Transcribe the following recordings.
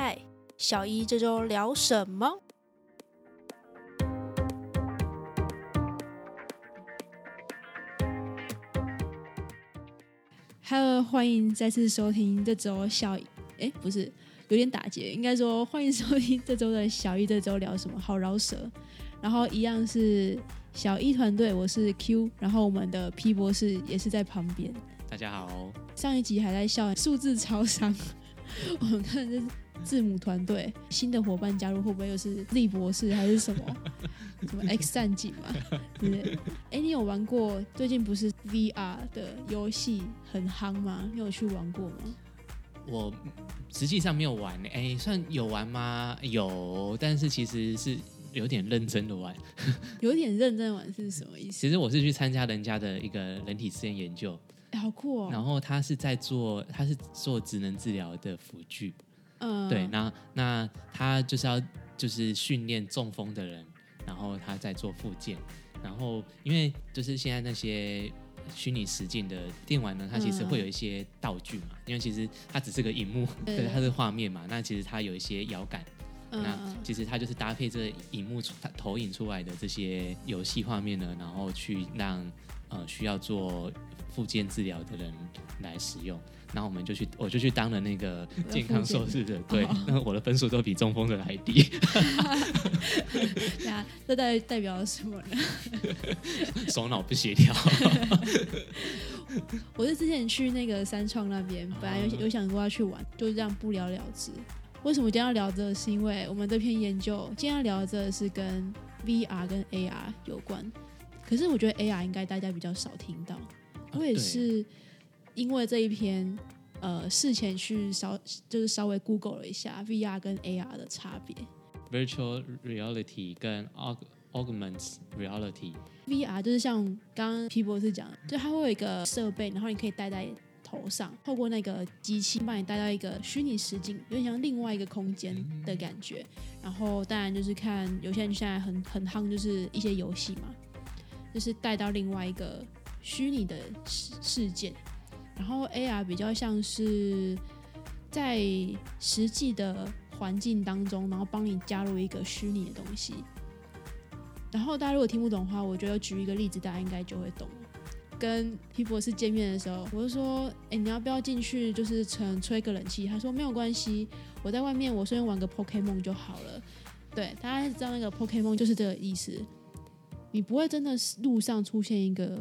嗨，小一这周聊什么？Hello，欢迎再次收听这周小哎，不是有点打结，应该说欢迎收听这周的小一这周聊什么，好饶舌。然后一样是小一团队，我是 Q，然后我们的 P 博士也是在旁边。大家好，上一集还在笑数字超商，我们看这是字母团队新的伙伴加入，会不会又是 Z 博士还是什么 什么 X 战警嘛？对不对？哎，你有玩过？最近不是 VR 的游戏很夯吗？你有去玩过吗？我实际上没有玩，哎，算有玩吗？有，但是其实是有点认真的玩。有点认真玩是什么意思？其实我是去参加人家的一个人体实验研究，哎，好酷哦！然后他是在做，他是做职能治疗的辅具。嗯，对，那那他就是要就是训练中风的人，然后他在做复健，然后因为就是现在那些虚拟实境的电玩呢，它其实会有一些道具嘛，因为其实它只是个荧幕，对。对，它是画面嘛，那其实它有一些摇感，那嗯，其实它就是搭配这荧幕出它投影出来的这些游戏画面呢，然后去让呃需要做复健治疗的人来使用。然后我们就去，我就去当了那个健康受试者，对哦，那我的分数都比中风的还低，对啊，这代代表什么呢？手脑不协调。我是之前去那个三创那边，本来有有想过要去玩，就是这样不了了之。为什么今天要聊这个？是因为我们这篇研究今天要聊的这个是跟 VR 跟 AR 有关。可是我觉得 AR 应该大家比较少听到。我也是因为这一篇，呃，事前去稍就是稍微 Google 了一下 VR 跟 AR 的差别。Virtual reality 跟 aug augmented reality，VR 就是像刚刚 P 博士讲的，就它会有一个设备，然后你可以戴在头上，透过那个机器把你带到一个虚拟实境，有点像另外一个空间的感觉。然后当然就是看有些人现在很很夯，就是一些游戏嘛，就是带到另外一个虚拟的事事件。然后 AR 比较像是在实际的环境当中，然后帮你加入一个虚拟的东西。然后大家如果听不懂的话，我觉得举一个例子，大家应该就会懂。跟皮博士见面的时候，我就说：“哎，你要不要进去？就是吹吹个冷气？”他说：“没有关系，我在外面，我顺便玩个 Pokemon 就好了。”对，大家知道那个 Pokemon 就是这个意思。你不会真的路上出现一个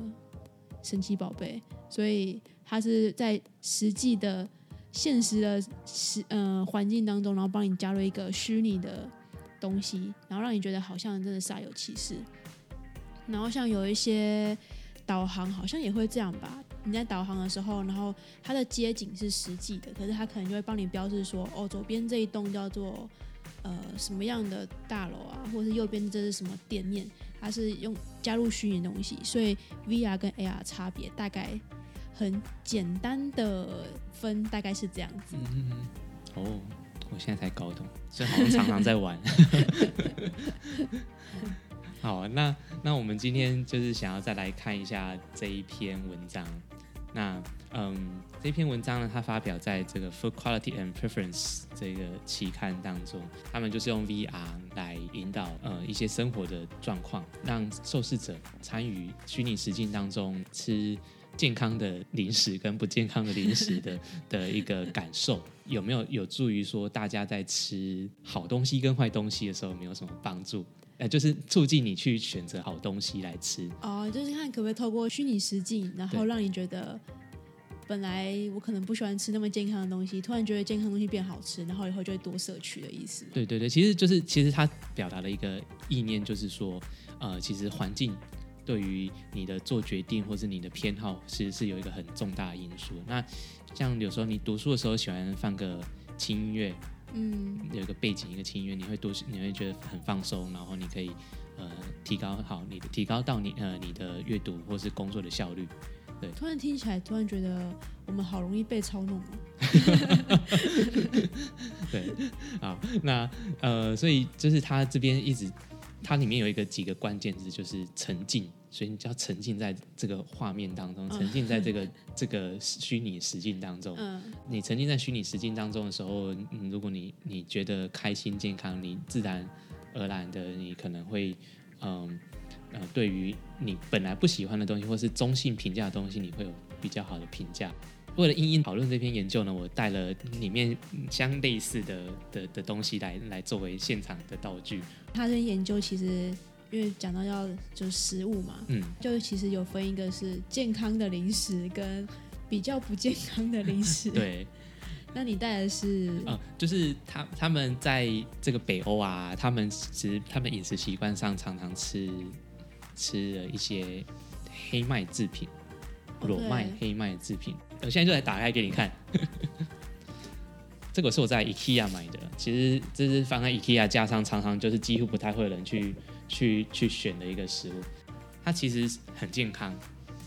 神奇宝贝，所以它是在实际的、现实的实呃环境当中，然后帮你加入一个虚拟的东西，然后让你觉得好像真的煞有其事。然后像有一些导航好像也会这样吧，你在导航的时候，然后它的街景是实际的，可是它可能就会帮你标志说，哦，左边这一栋叫做呃什么样的大楼啊，或者是右边这是什么店面，它是用加入虚拟东西，所以 VR 跟 AR 差别大概很简单的分，大概是这样子。嗯，哦，我现在才搞懂，所以好像常常在玩。好，那那我们今天就是想要再来看一下这一篇文章。那嗯，这篇文章呢，它发表在这个《Food Quality and Preference》这个期刊当中，他们就是用 VR 来引导呃一些生活的状况，让受试者参与虚拟实境当中吃健康的零食跟不健康的零食的 的一个感受，有没有有助于说大家在吃好东西跟坏东西的时候有没有什么帮助？呃，就是促进你去选择好东西来吃。哦，就是看可不可以透过虚拟实境，然后让你觉得，本来我可能不喜欢吃那么健康的东西，突然觉得健康的东西变好吃，然后以后就会多摄取的意思。对对对，其实就是其实他表达的一个意念就是说，呃，其实环境对于你的做决定或是你的偏好，其实是有一个很重大的因素。那像有时候你读书的时候喜欢放个轻音乐，嗯，有一个背景一个轻音乐，你会多你会觉得很放松，然后你可以呃提高好你的提高到你呃你的阅读或是工作的效率。对突然听起来，突然觉得我们好容易被操弄哦。对，好，那呃，所以就是他这边一直，它里面有一个几个关键字，就是沉浸所以你就要沉浸在这个画面当中，沉浸在这个 这个虚拟实境当中。嗯，你沉浸在虚拟实境当中的时候，嗯，如果你你觉得开心健康，你自然而然的你可能会，嗯呃，对于你本来不喜欢的东西或是中性评价的东西，你会有比较好的评价。为了应应讨论这篇研究呢，我带了里面相类似的的的东西来来作为现场的道具。他这研究其实因为讲到要就是食物嘛，嗯，就其实有分一个是健康的零食跟比较不健康的零食。对，那你带的是呃，就是他他们在这个北欧啊，他们其实他们饮食习惯上常常吃吃了一些黑麦制品，哦裸麦对黑麦制品。我现在就来打开给你看。这个是我在 IKEA 买的，其实这是放在 IKEA 架上，常常就是几乎不太会有人去去去选的一个食物。它其实很健康，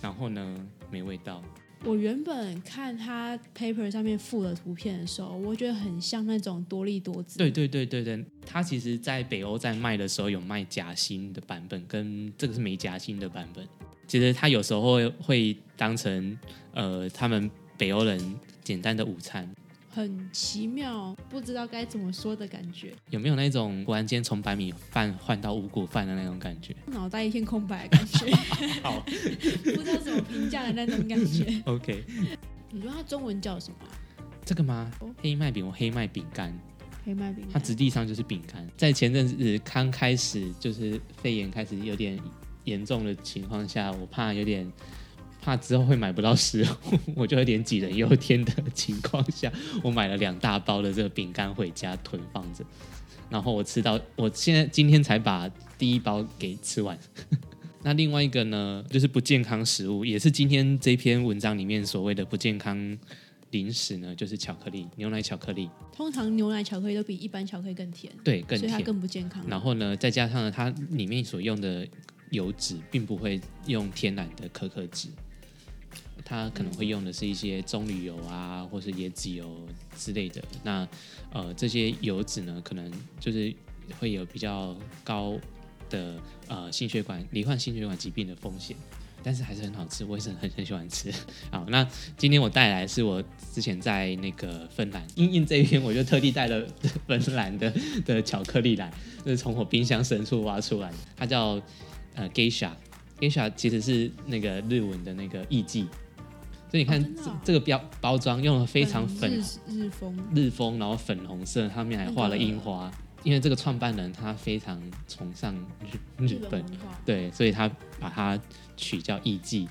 然后呢没味道，我原本看它 paper 上面附的图片的时候，我觉得很像那种多利多滋。对对对对对，它其实在北欧在卖的时候有卖夹心的版本，跟这个是没夹心的版本。其实它有时候会会当成呃他们北欧人简单的午餐。很奇妙，不知道该怎么说的感觉，有没有那种突然间从白米饭换到五谷饭的那种感觉脑袋一片空白的感觉，好不知道怎么评价的那种感觉。OK，你说它中文叫什么啊？这个吗哦？黑麦饼或黑麦饼干，黑麦饼它干。质地上就是饼干。在前阵子刚开始就是肺炎开始有点严重的情况下，我怕有点怕之后会买不到食物，我就有点杞人忧天的情况下，我买了两大包的这个饼干回家囤放着。然后我吃到，我现在今天才把第一包给吃完。那另外一个呢，就是不健康食物，也是今天这篇文章里面所谓的不健康零食呢，就是巧克力，牛奶巧克力，通常牛奶巧克力都比一般巧克力更甜，对，更甜所以它。更不健康。然后呢，再加上呢，它里面所用的油脂并不会用天然的可可脂，它可能会用的是一些棕榈油啊，或是椰子油之类的。那呃，这些油脂呢，可能就是会有比较高的呃心血管罹患心血管疾病的风险。但是还是很好吃，我也是很很喜欢吃。好，那今天我带来是我之前在那个芬兰，因应这一篇，我就特地带了芬兰的的巧克力来，就是从我冰箱深处挖出来的，它叫呃 gesha geisha，geisha 其实是那个日文的那个艺妓，所以你看、这哦哦这个标包装用了非常粉日日风，日风，然后粉红色，上面还画了樱花，因为这个创办人他非常崇尚日日本。对，所以他把它取叫艺伎。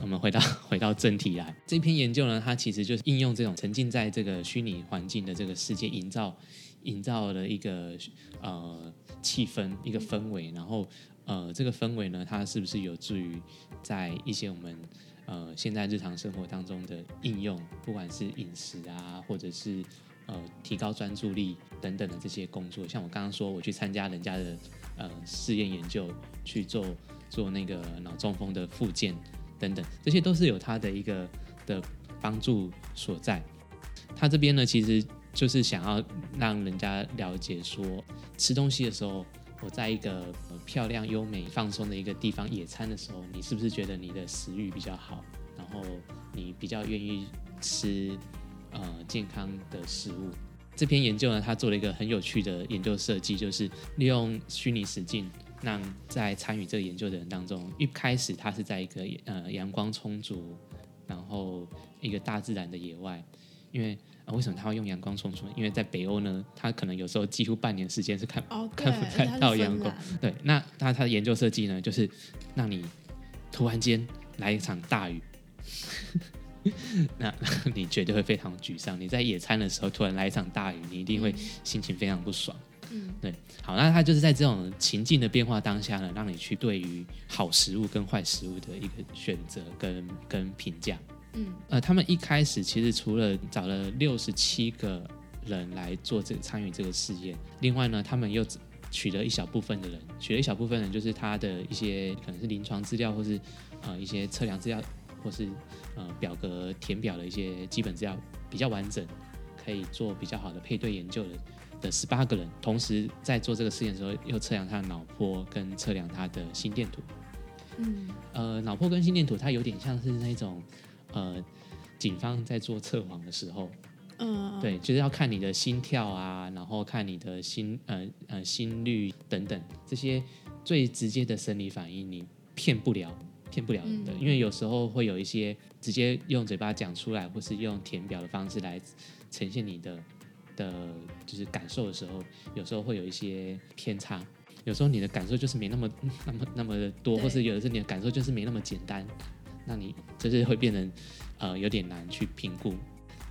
我们回到 回到正题来，这篇研究呢，它其实就是应用这种沉浸在这个虚拟环境的这个世界，营造营造了一个呃气氛、一个氛围，然后呃这个氛围呢，它是不是有助于在一些我们呃现在日常生活当中的应用，不管是饮食啊，或者是呃提高专注力等等的这些工作，像我刚刚说，我去参加人家的呃试验研究，去做做那个脑中风的复健等等，这些都是有它的一个的帮助所在。他这边呢，其实就是想要让人家了解说，吃东西的时候，我在一个、漂亮、优美、放松的一个地方野餐的时候，你是不是觉得你的食欲比较好，然后你比较愿意吃呃健康的食物？这篇研究呢，他做了一个很有趣的研究设计，就是利用虚拟实境，让在参与这个研究的人当中，一开始他是在一个呃阳光充足，然后一个大自然的野外，因为、呃、为什么他会用阳光充足呢？因为在北欧呢，他可能有时候几乎半年时间是看哦，看不到阳光对，那他他的研究设计呢，就是让你突然间来一场大雨，那你绝对会非常沮丧。你在野餐的时候突然来一场大雨，你一定会心情非常不爽。嗯，对，好，那他就是在这种情境的变化当下呢，让你去对于好食物跟坏食物的一个选择跟跟评价。嗯呃，他们一开始其实除了找了六十七个人来做这个参与这个试验，另外呢，他们又取了一小部分的人，取了一小部分人，就是他的一些可能是临床资料，或是呃一些测量资料，或是呃表格填表的一些基本资料比较完整，可以做比较好的配对研究的的十八个人，同时在做这个试验的时候，又测量他的脑波跟测量他的心电图。嗯呃，脑波跟心电图它有点像是那种呃，警方在做测谎的时候，嗯，对，就是要看你的心跳啊，然后看你的心呃呃心率等等这些最直接的生理反应，你骗不了。骗不了人的，嗯因为有时候会有一些直接用嘴巴讲出来，或是用填表的方式来呈现你的的，就是感受的时候，有时候会有一些偏差。有时候你的感受就是没那么那么那么多，或是有的时候你的感受就是没那么简单，那你就是会变成呃有点难去评估。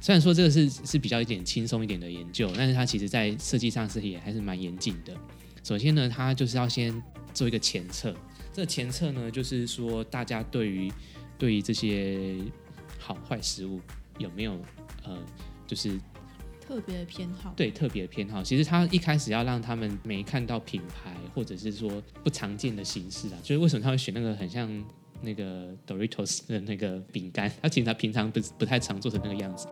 虽然说这个是是比较一点轻松一点的研究，但是它其实在设计上是也还是蛮严谨的。首先呢，它就是要先做一个前测，这个前测呢，就是说大家对于对于这些好坏食物有没有呃，就是特别的偏好。对特别的偏好。其实他一开始要让他们没看到品牌或者是说不常见的形式啊，就是为什么他会选那个很像那个 Doritos 的那个饼干，他其实他平常不不太常做成那个样子。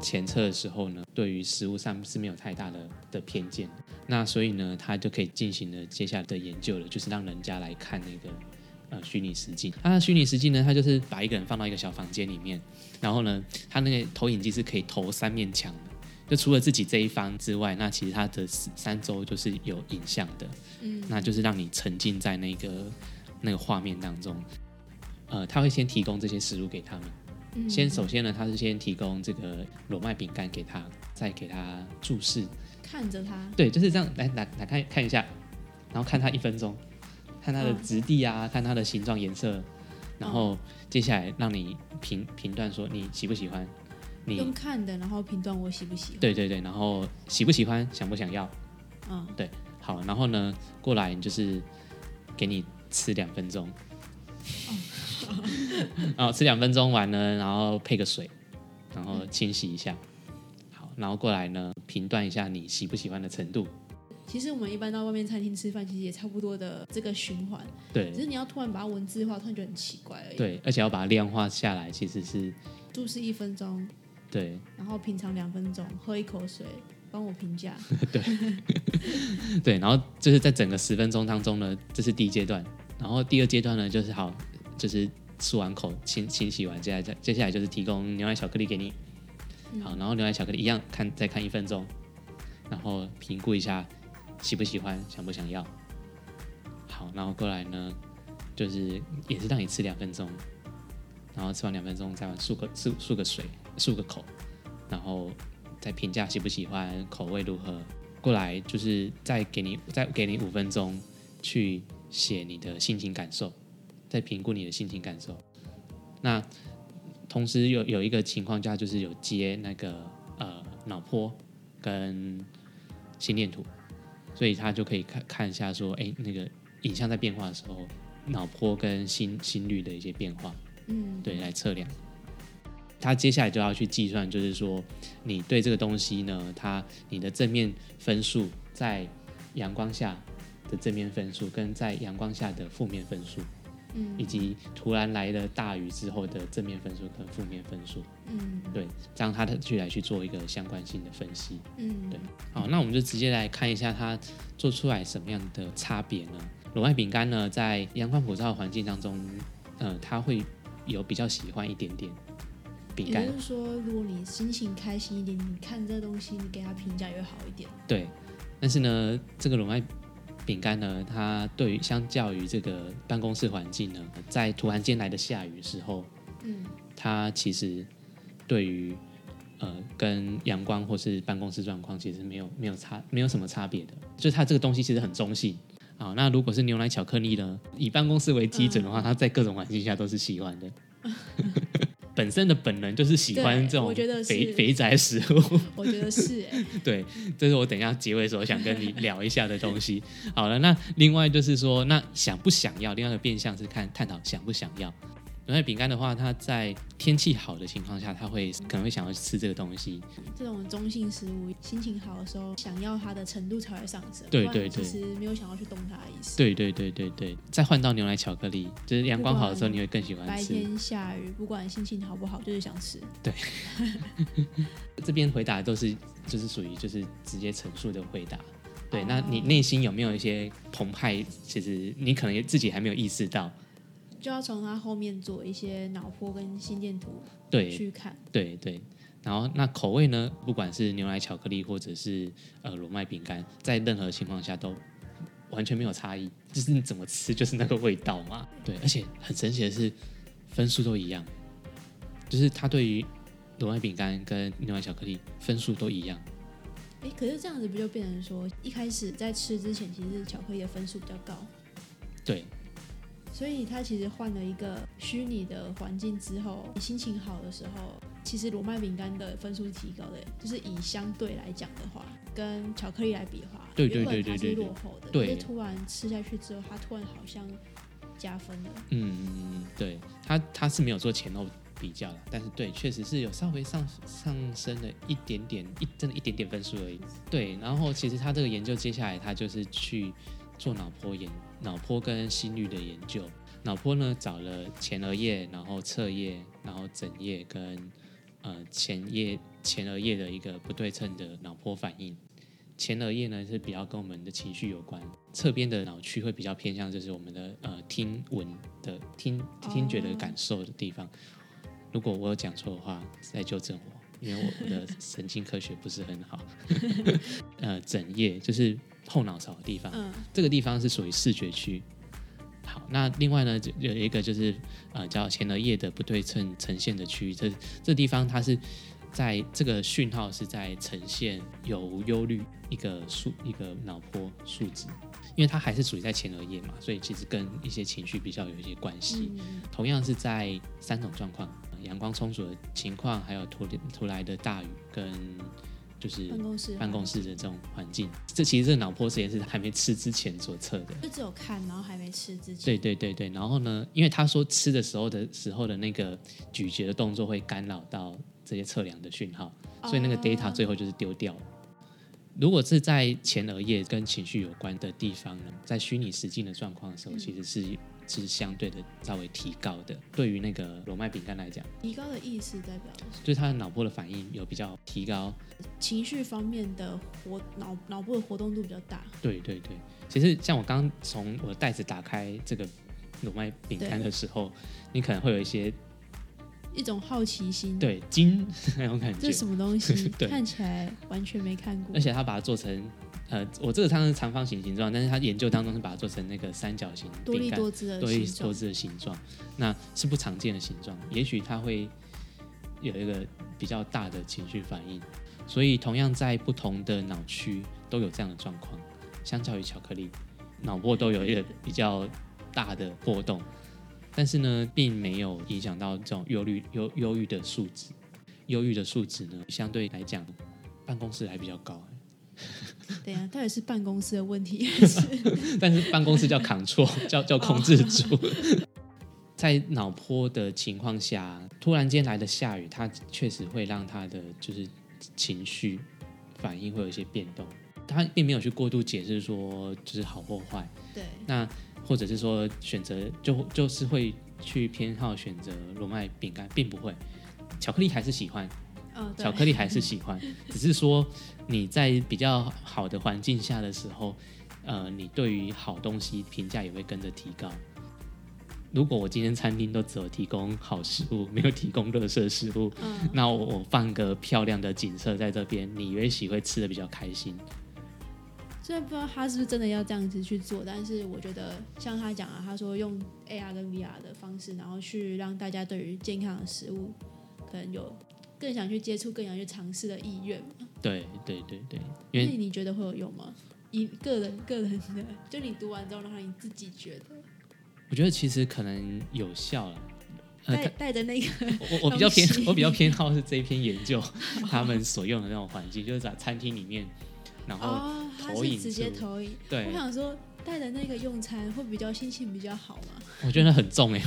前测的时候呢，对于食物上是没有太大的的偏见，那所以呢，他就可以进行了接下来的研究了，就是让人家来看那个呃虚拟实境。它的虚拟实境呢，他就是把一个人放到一个小房间里面，然后呢，他那个投影机是可以投三面墙的，就除了自己这一方之外，那其实他的三周就是有影像的，嗯，那就是让你沉浸在那个那个画面当中。呃，他会先提供这些食物给他们。嗯先首先呢，他是先提供这个裸麦饼干给他，再给他注视。看着他，对，就是这样。来来来看看一下，然后看他一分钟，看它的嗯质地啊，看它的形状、颜色，然后接下来让你评评断说你喜不喜欢，你用看的，然后评断我喜不喜欢。对对对，然后喜不喜欢，想不想要，嗯，对好，然后呢过来就是给你吃两分钟，然后 吃两分钟完呢，然后配个水，然后清洗一下，好，然后过来呢评断一下你喜不喜欢的程度，其实我们一般到外面餐厅吃饭，其实也差不多的这个循环，对。只是你要突然把它文字化，突然觉得很奇怪而已。，对，而且要把它量化下来，其实是注视一分钟，对。然后品尝两分钟，喝一口水，帮我评价。对，对然后就是在整个十分钟当中呢，这是第一阶段，然后第二阶段呢就是好，就是漱完口清清洗完，接下来再接下来就是提供牛奶巧克力给你，好，然后牛奶巧克力一样看再看一分钟，然后评估一下喜不喜欢，想不想要，好，然后过来呢就是也是让你吃两分钟，然后吃完两分钟再完漱个漱漱个水，漱个口，然后再评价喜不喜欢，口味如何。过来就是再给你再给你五分钟去写你的心情感受，再评估你的心情感受。那同时有有一个情况下，就是有接那个呃脑波跟心电图，所以他就可以看看一下说，哎，那个影像在变化的时候，脑波跟心心率的一些变化。嗯，对，来测量。他接下来就要去计算，就是说你对这个东西呢，它你的正面分数在阳光下的正面分数，跟在阳光下的负面分数，嗯以及突然来了大雨之后的正面分数跟负面分数，嗯对，这样他的去来去做一个相关性的分析。嗯，对好，那我们就直接来看一下它做出来什么样的差别呢？裸麦饼干呢，在阳光普照的环境当中，呃，它会有比较喜欢一点点饼干也就，是说，如果你心情开心一点，你看这东西，你给它评价也会好一点。对。但是呢，这个龙爱饼干呢，它对于相较于这个办公室环境呢，在突然间来的下雨的时候，嗯它其实对于呃跟阳光或是办公室状况其实没有没有差没有什么差别的，就是它这个东西其实很中性。好，那如果是牛奶巧克力呢？以办公室为基准的话，它在各种环境下都是喜欢的。本身的本能就是喜欢这种肥 肥宅食物，我觉得是哎、对，这是我等一下结尾的时候想跟你聊一下的东西。好了，那另外就是说，那想不想要？另外一个变相是看探讨想不想要。牛奶饼干的话，它在天气好的情况下，它会可能会想要吃这个东西。这种中性食物，心情好的时候，想要它的程度才会上升。对对对其实没有想要去动它的意思。对对对对对，再换到牛奶巧克力，就是阳光好的时候，你会更喜欢吃。白天下雨，不管心情好不好，就是想吃。对 这边回答都是就是属于就是直接陈述的回答。对，那你哦内心有没有一些澎湃？其实你可能也自己还没有意识到。就要从它后面做一些脑波跟心电图对去看。对对，然后那口味呢，不管是牛奶巧克力或者是呃裸麦饼干，在任何情况下都完全没有差异，就是你怎么吃就是那个味道嘛。对，而且很神奇的是，分数都一样，就是它对于裸麦饼干跟牛奶巧克力分数都一样。哎，可是这样子不就变成说，一开始在吃之前，其实巧克力的分数比较高，对所以他其实换了一个虚拟的环境之后，你心情好的时候，其实罗麦饼干的分数是提高的，就是以相对来讲的话，跟巧克力来比的话，对对对对对对落后的，对突然吃下去之后，它突然好像加分了。嗯，对，他他是没有做前后比较的，但是对，确实是有稍微上上升了一点点，一真的一点点分数而已。对，然后其实他这个研究接下来他就是去做脑波研，脑波跟心率的研究。脑波呢找了前额叶，然后侧叶，然后枕叶跟呃前叶前额叶的一个不对称的脑波反应。前额叶呢是比较跟我们的情绪有关，侧边的脑区会比较偏向就是我们的呃听闻的听听觉的感受的地方。如果我有讲错的话，再纠正我，因为我我的神经科学不是很好。呃，枕叶就是后脑勺的地方，嗯，这个地方是属于视觉区。好，那另外呢，就有一个就是呃叫前额叶的不对称呈现的区域，这这地方它是在这个讯号是在呈现有忧虑一个数一个脑波数值，因为它还是属于在前额叶嘛，所以其实跟一些情绪比较有一些关系。嗯同样是在三种状况，呃阳光充足的情况，还有突突来的大雨跟就是办公室办公室的这种环境，这其实这个脑波实验是还没吃之前所测的。就只有看，然后还没吃之前。对对对对，然后呢，因为他说吃的时候的时候的那个咀嚼的动作会干扰到这些测量的讯号，所以那个 data 哦最后就是丢掉了。如果是在前额叶跟情绪有关的地方呢，在虚拟实境的状况的时候，嗯其实是是相对的稍微提高的。对于那个裸麦饼干来讲，提高的意思代表就是它的脑波的反应有比较提高。情绪方面的活脑脑部的活动度比较大。对对对，其实像我刚刚从我的袋子打开这个裸麦饼干的时候，你可能会有一些一种好奇心，，对惊 那种感觉这是。什么东西？看起来完全没看过而。且他把它做成，呃，我这个它是长方形形状，但是它研究当中是把它做成那个三角形多利饼干，多姿的多利，多姿的形状，那是不常见的形状，也许它会有一个比较大的情绪反应，所以同样在不同的脑区都有这样的状况，相较于巧克力，脑波都有一个比较大的波动，但是呢，并没有影响到这种忧虑忧忧郁的数值，忧郁的数值呢，相对来讲，办公室还比较高。对呀、到底是办公室的问题，还 是但是办公室叫 control，叫叫控制住。在脑波的情况下，突然间来的下雨，它确实会让他的就是情绪反应会有一些变动。他并没有去过度解释说就是好或坏，对？那或者是说选择就就是会去偏好选择罗麦饼干，并不会。巧克力还是喜欢，巧克力还是喜欢，只是说你在比较好的环境下的时候，呃，你对于好东西评价也会跟着提高。如果我今天餐厅都只有提供好食物，没有提供垃圾食物，嗯，那我我放个漂亮的景色在这边，你也许会吃的比较开心。虽然不知道他是不是真的要这样子去做，但是我觉得像他讲啊，他说用 AR 跟 VR 的方式，然后去让大家对于健康的食物可能有更想去接触、更想去尝试的意愿嘛。对对对对，因那为你觉得会有用吗？一个人个人的，就你读完之后，然后你自己觉得我觉得其实可能有效了。呃，带带着那个我我比较偏我比较偏好是这一篇研究他们所用的那种环境，就是在餐厅里面，然后、投影是直接投影。对我，想说带的那个用餐会比较心情比较好吗？我觉得很重哎，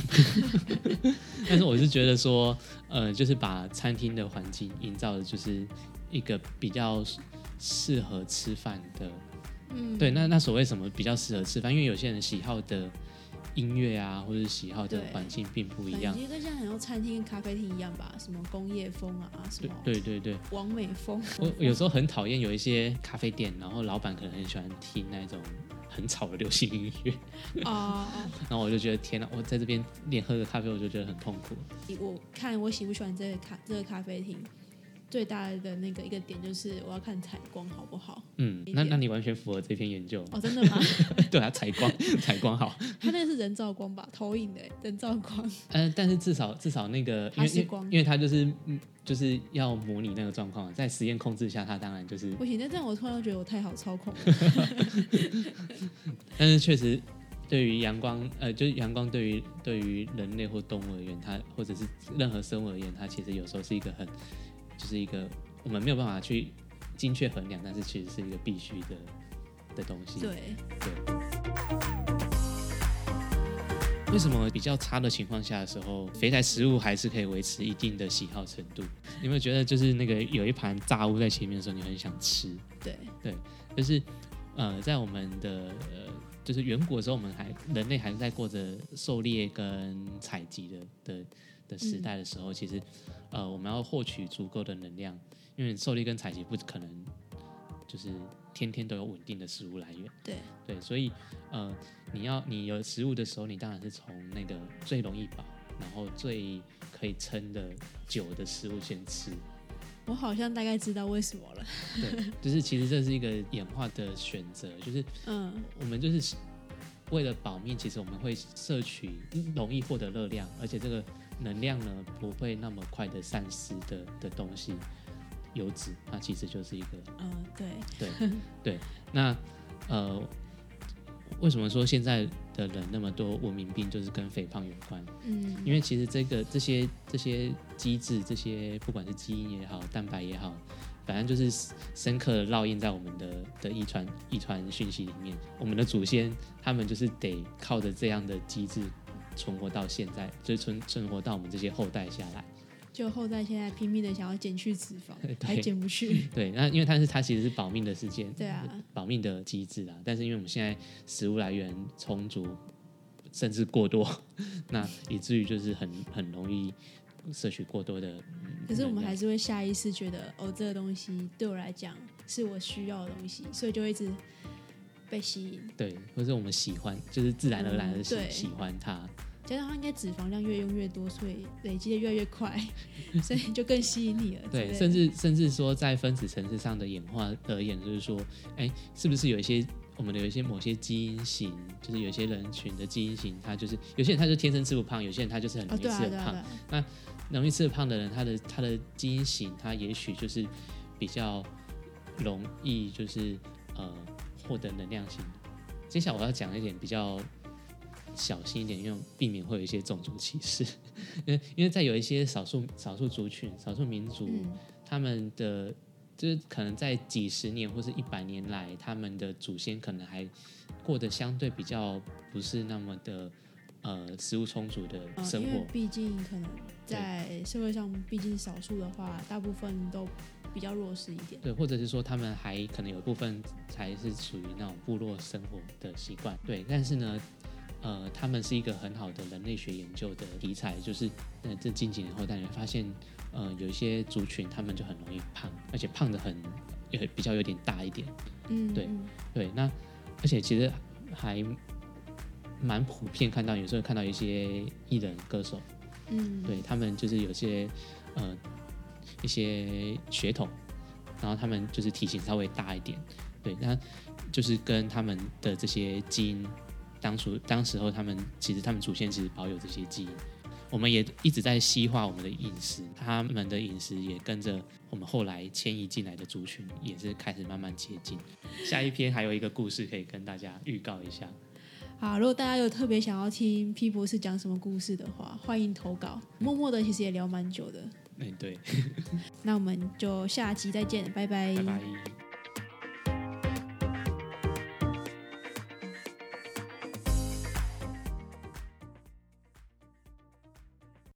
但是我是觉得说，呃，就是把餐厅的环境营造的就是一个比较适合吃饭的。嗯，对，那那所谓什么比较适合吃饭？因为有些人喜好的音乐啊或者是喜好的对。环境并不一感样。觉跟像很多餐厅跟咖啡厅一样吧，什么工业风啊，什对么对对对，完美风，我我有时候很讨厌有一些咖啡店，然后老板可能很喜欢听那种很吵的流行音乐，啊、然后我就觉得天哪，我在这边连喝个咖啡我就觉得很痛苦。我看我喜不喜欢这个咖这个咖啡厅，最大的那个一个点就是我要看采光好不好。嗯，那那你完全符合这篇研究。哦，真的吗？对啊，采光 采光好，它那个是人造光吧，投影的人造光。呃，但是至少至少那个，因为因为它就是嗯就是要模拟那个状况，在实验控制下，它当然就是，不行，那这样我突然觉得我太好操控了。但是确实对于阳光，呃，就是阳光对于对于人类或动物而言，它或者是任何生物而言，它其实有时候是一个很，就是一个我们没有办法去精确衡量，但是其实是一个必须的的东西。对对，为什么比较差的情况下的时候，肥宅食物还是可以维持一定的喜好程度？你有没有觉得，就是那个有一盘炸物在前面的时候，你很想吃？对，就是呃，在我们的呃，就是远古的时候，我们还人类还在过着狩猎跟采集的的的时代的时候，其实呃，我们要获取足够的能量，因为狩猎跟采集不可能就是天天都有稳定的食物来源。对，对，所以呃，你要你有食物的时候，你当然是从那个最容易饱，然后最可以撑的久的食物先吃。我好像大概知道为什么了。对，就是其实这是一个演化的选择，就是 嗯，我们就是为了保命，其实我们会摄取容易获得热量，而且这个能量呢不会那么快的散失的的东西，油脂，它其实就是一个嗯，对，对 对。那呃，为什么说现在的人那么多文明病就是跟肥胖有关？嗯，因为其实这个这些这些机制，这些不管是基因也好，蛋白也好，反正就是深刻的烙印在我们的的遗传遗传讯息里面。我们的祖先他们就是得靠着这样的机制存活到现在，就存存活到我们这些后代下来。就后代现在拼命的想要减去脂肪，还减不去。对，那因为它是它其实是保命的事件，对啊，保命的机制啊。但是因为我们现在食物来源充足，甚至过多，那以至于就是很很容易摄取过多的。嗯可是我们还是会下意识觉得，哦，这个东西对我来讲是我需要的东西，所以就会一直被吸引。对，或者我们喜欢，就是自然而然的喜、嗯喜欢它。加上它应该脂肪量越用越多，所以累积的越来越快，所以就更吸引你了。对，甚至甚至说在分子层次上的演化而言，就是说，哎，是不是有一些我们的有一些某些基因型，就是有一些人群的基因型，他就是有些人他就天生吃不胖，有些人他就是很哦，容易吃得胖。对啊，容易吃的胖的人，他的他的基因型，他也许就是比较容易就是呃获得能量型。接下来我要讲一点比较小心一点，因为避免会有一些种族歧视。因为因为在有一些少数少数族群、少数民族，嗯，他们的就是可能在几十年或是一百年来，他们的祖先可能还过得相对比较不是那么的呃食物充足的呃生活。毕竟可能在社会上，毕竟少数的话，大部分都比较弱势一点。对，或者是说他们还可能有一部分才是属于那种部落生活的习惯。对，但是呢，呃，他们是一个很好的人类学研究的题材，就是呃，这近几年后，但你会发现，呃，有一些族群他们就很容易胖，而且胖的很，也比较有点大一点。嗯，对嗯对，那而且其实还蛮普遍看到，有时候看到一些艺人歌手，嗯，对他们就是有些呃一些血统，然后他们就是体型稍微大一点，对，那就是跟他们的这些基因，当初当时候他们其实他们祖先其实保有这些基因，我们也一直在西化我们的饮食，他们的饮食也跟着我们后来迁移进来的族群也是开始慢慢接近。下一篇还有一个故事可以跟大家预告一下，好，如果大家有特别想要听 P 博士讲什么故事的话，欢迎投稿。默默的其实也聊蛮久的，嗯，对，那我们就下期再见，拜拜拜拜。